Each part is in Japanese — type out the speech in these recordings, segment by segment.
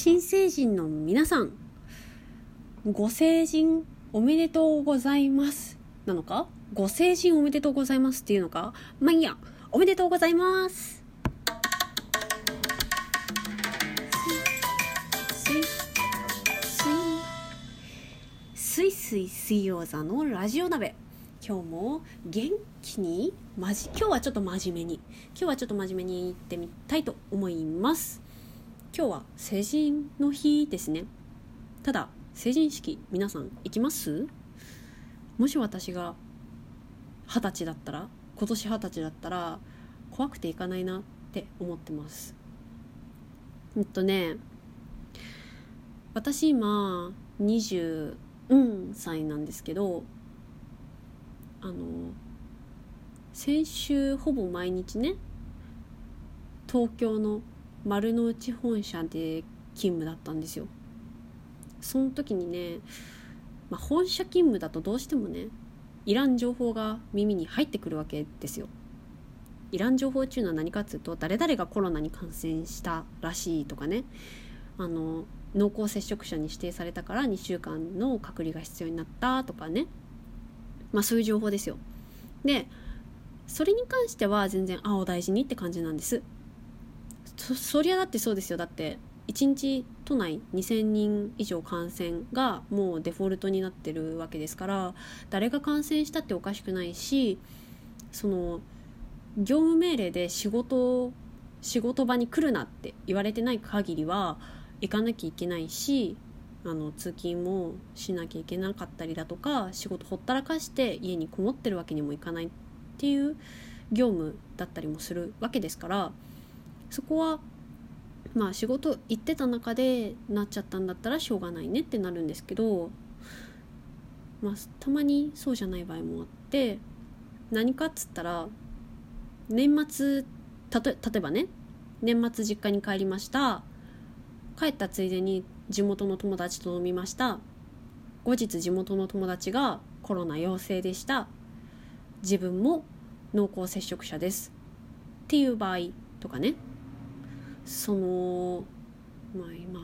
新成人の皆さんご成人おめでとうございます。なのか？ご成人おめでとうございますっていうのか？まあいいや。おめでとうございます。すいすい水曜座のラジオ鍋今日も元気にまじ今日はちょっと真面目に今日はちょっと真面目に言ってみたいと思います今日は成人の日ですね。ただ成人式皆さん行きます？もし私が二十歳だったら今年二十歳だったら怖くて行かないなって思ってます。えっとね私今20歳なんですけどあの先週ほぼ毎日ね東京の丸の内本社で勤務だったんですよ。その時にね、まあ、本社勤務だとどうしてもねいらん情報が耳に入ってくるわけですよ。いらん情報っていうのは何かっていうと誰々がコロナに感染したらしいとかね。あの濃厚接触者に指定されたから2週間の隔離が必要になったとかね。まあそういう情報ですよ。でそれに関しては全然あお大事にって感じなんです。そそりゃだってそうですよ。だって1日都内2,000人以上感染がもうデフォルトになってるわけですから誰が感染したっておかしくないしその業務命令で仕事仕事場に来るなって言われてない限りは行かなきゃいけないしあの通勤もしなきゃいけなかったりだとか仕事ほったらかして家にこもってるわけにもいかないっていう業務だったりもするわけですからそこはまあ仕事行ってた中でなっちゃったんだったらしょうがないねってなるんですけど、まあ、たまにそうじゃない場合もあって何かっつったら年末たと例えばね年末実家に帰りました。帰ったついでに地元の友達と飲みました。後日地元の友達がコロナ陽性でした。自分も濃厚接触者です。っていう場合とかね。そのまあ今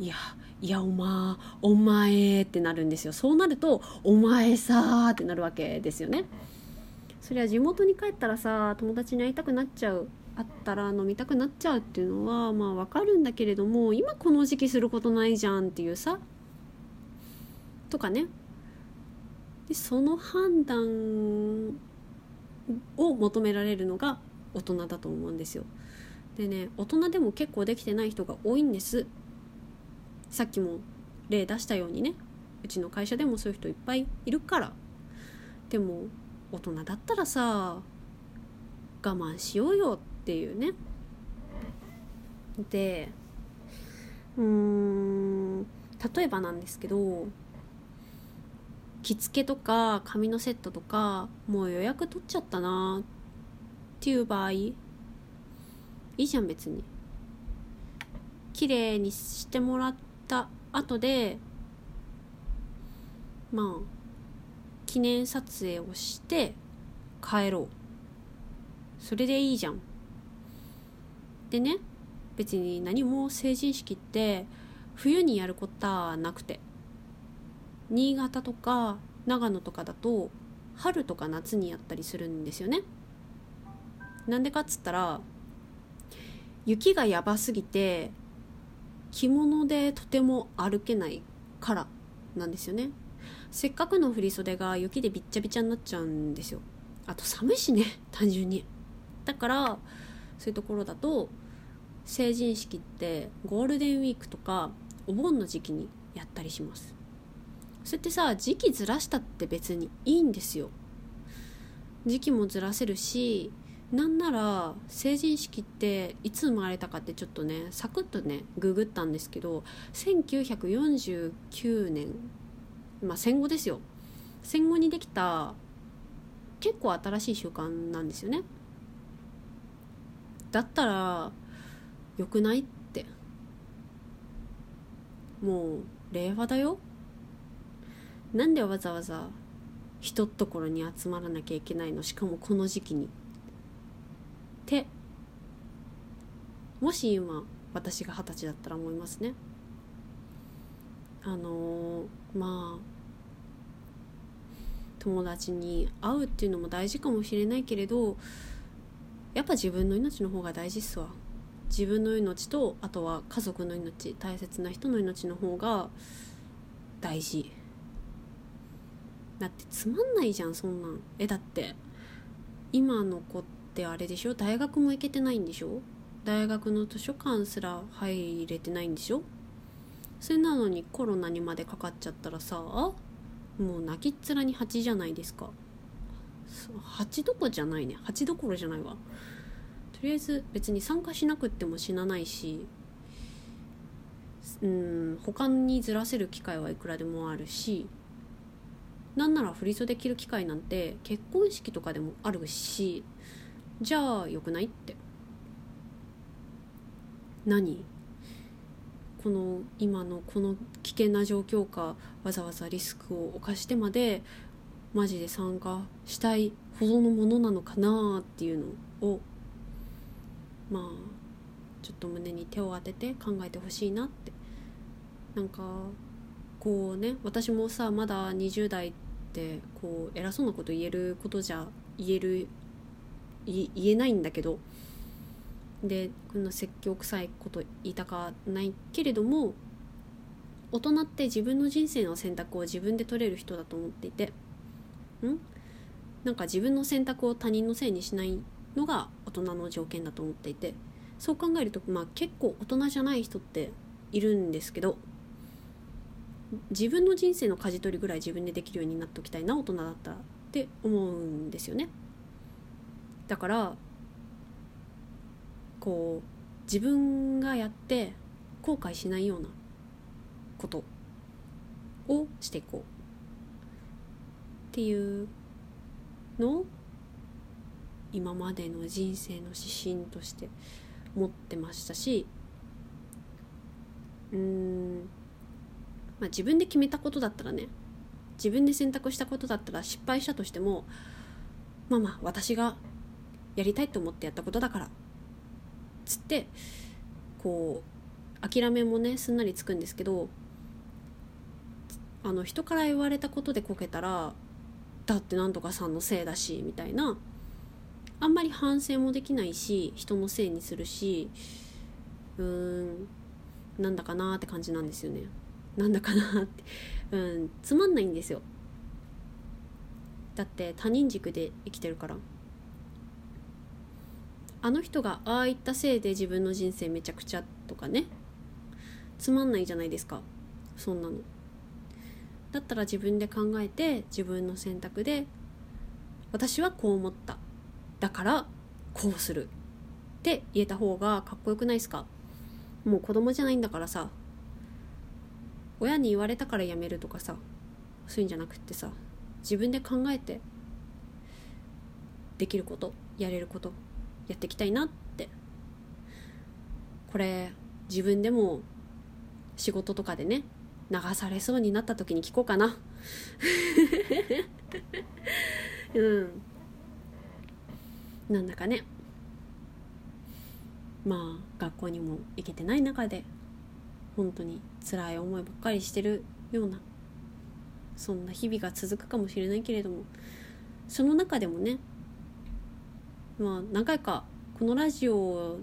いやいやおまお前ってなるんですよ。そうなるとお前さーってなるわけですよね。そりゃ地元に帰ったらさ友達に会いたくなっちゃうあったら飲みたくなっちゃうっていうのはまあわかるんだけれども今この時期することないじゃんっていうさとかね。でその判断を求められるのが大人だと思うんですよ。でね大人でも結構できてない人が多いんです。さっきも例出したようにねうちの会社でもそういう人いっぱいいるから。でも大人だったらさ我慢しようよっていうね。でうーん例えばなんですけど着付けとか髪のセットとかもう予約取っちゃったなっていう場合いいじゃん別に。綺麗にしてもらった後でまあ記念撮影をして帰ろう。それでいいじゃん。でね別に何も成人式って冬にやることはなくて。新潟とか長野とかだと春とか夏にやったりするんですよね。なんでかっつったら雪がやばすぎて着物でとても歩けないからなんですよね。せっかくの振袖が雪でびっちゃびちゃになっちゃうんですよ。あと寒いしね単純に。だからそういうところだと成人式ってゴールデンウィークとかお盆の時期にやったりします。それってさ時期ずらしたって別にいいんですよ。時期もずらせるしなんなら成人式っていつ生まれたかってちょっとねサクッとねググったんですけど1949年まあ戦後ですよ。戦後にできた結構新しい習慣なんですよね。だったらよくないって。もう令和だよ。なんでわざわざひとところに集まらなきゃいけないの？しかもこの時期にってもし今私が二十歳だったら思いますね。あのー、まあ友達に会うっていうのも大事かもしれないけれどやっぱ自分の命の方が大事っすわ。自分の命とあとは家族の命大切な人の命の方が大事。だってつまんないじゃんそんなん。えだって今の子ってあれでしょ？大学も行けてないんでしょ？大学の図書館すら入れてないんでしょ？それなのにコロナにまでかかっちゃったらさもう泣きっ面に蜂じゃないですか。蜂どこじゃないね。蜂どころじゃないわ。とりあえず別に参加しなくっても死なないしうん他にずらせる機会はいくらでもあるしなんなら振袖着る機会なんて結婚式とかでもあるしじゃあよくないって。何？この今のこの危険な状況下わざわざリスクを冒してまでマジで参加したいほどのものなのかなっていうのをまあちょっと胸に手を当てて考えてほしいなって。なんかこうね私もさまだ20代ってこう偉そうなこと言えることじゃ言える言えないんだけどでこんな説教臭いこと言いたかないけれども大人って自分の人生の選択を自分で取れる人だと思っていてん？なんか自分の選択を他人のせいにしないのが大人の条件だと思っていてそう考えると、まあ、結構大人じゃない人っているんですけど自分の人生の舵取りぐらい自分でできるようになっておきたいな大人だったらって思うんですよね。だからこう自分がやって後悔しないようなことをしていこうっていうのを今までの人生の指針として持ってましたしうーん、まあ、自分で決めたことだったらね自分で選択したことだったら失敗したとしてもまあまあ私がやりたいと思ってやったことだからつってこう諦めもねすんなりつくんですけどあの人から言われたことでこけたらだってなんとかさんのせいだしみたいなあんまり反省もできないし人のせいにするしうーんなんだかなって感じなんですよね。なんだかなって。うんつまんないんですよ。だって他人軸で生きてるから。あの人がああいったせいで自分の人生めちゃくちゃとかね。つまんないじゃないですか。そんなの。だったら自分で考えて自分の選択で私はこう思った。だからこうする。って言えた方がかっこよくないですか。もう子供じゃないんだからさ。親に言われたからやめるとかさ。そういうんじゃなくってさ。自分で考えてできることやれること。やっていきたいなって。これ自分でも仕事とかでね流されそうになった時に聞こうかな。うん。なんだかね。まあ学校にも行けてない中で本当に辛い思いばっかりしてるようなそんな日々が続くかもしれないけれどもその中でもねまあ何回かこのラジオを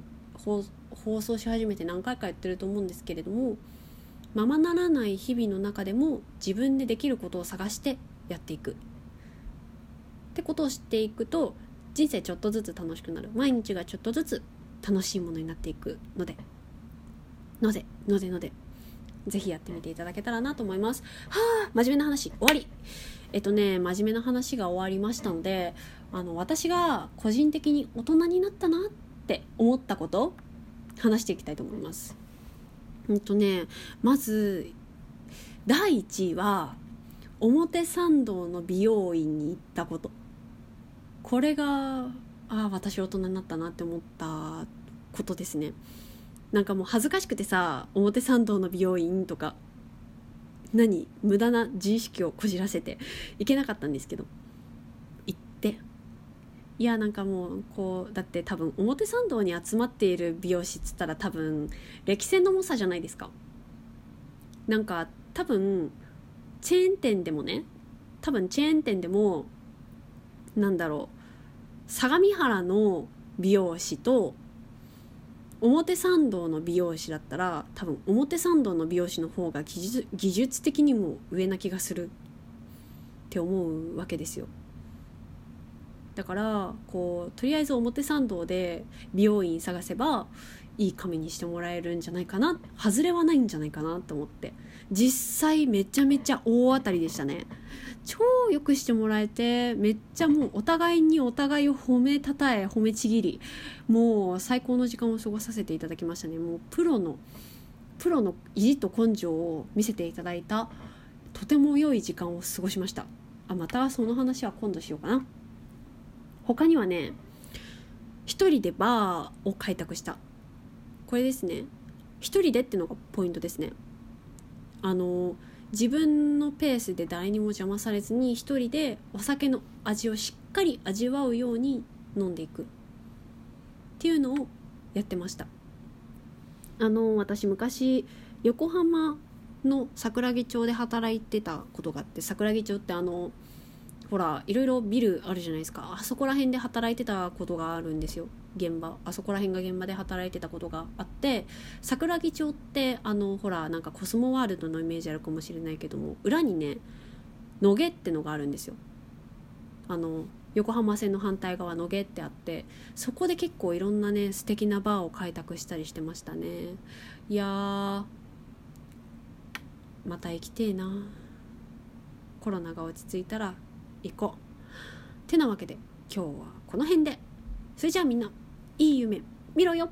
放送し始めて何回かやってると思うんですけれどもままならない日々の中でも自分でできることを探してやっていく。ってことを知っていくと人生ちょっとずつ楽しくなる。毎日がちょっとずつ楽しいものになっていく。ので。のでのでのでぜひやってみていただけたらなと思います。はあ真面目な話。終わり。えっとね真面目な話が終わりましたのであの私が個人的に大人になったなって思ったこと話していきたいと思います。うんとねまず第1位は表参道の美容院に行ったこと。これがああ私大人になったなって思ったことですね。なんかもう恥ずかしくてさ表参道の美容院とか何無駄な自意識をこじらせていけなかったんですけど行って。いやなんかもうこうだって多分表参道に集まっている美容師っつったら多分歴戦の猛者じゃないですか。なんか多分チェーン店でもね多分チェーン店でもなんだろう相模原の美容師と表参道の美容師だったら多分表参道の美容師の方が技術技術的にも上な気がする。って思うわけですよ。だからこうとりあえず表参道で美容院探せばいい髪にしてもらえるんじゃないかな。外れはないんじゃないかなと思って。実際めちゃめちゃ大当たりでしたね。超よくしてもらえてめっちゃもうお互いにお互いを褒めたたえ褒めちぎりもう最高の時間を過ごさせていただきましたね。もうプロのプロの意地と根性を見せていただいたとても良い時間を過ごしました。あまたその話は今度しようかな。他にはね一人でバーを開拓した。これですね。一人でってのがポイントですね。あの自分のペースで誰にも邪魔されずに一人でお酒の味をしっかり味わうように飲んでいく。っていうのをやってました。あの私昔横浜の桜木町で働いてたことがあって桜木町ってあのほらいろいろビルあるじゃないですか。あそこら辺で働いてたことがあるんですよ。現場。あそこら辺が現場で働いてたことがあって桜木町ってあのほらなんかコスモワールドのイメージあるかもしれないけども裏にね野毛ってのがあるんですよ。あの横浜線の反対側野毛ってあってそこで結構いろんなね素敵なバーを開拓したりしてましたね。いやまた行きてえな。コロナが落ち着いたら行こう。てなわけで今日はこの辺で。それじゃあみんないい夢見ろよ。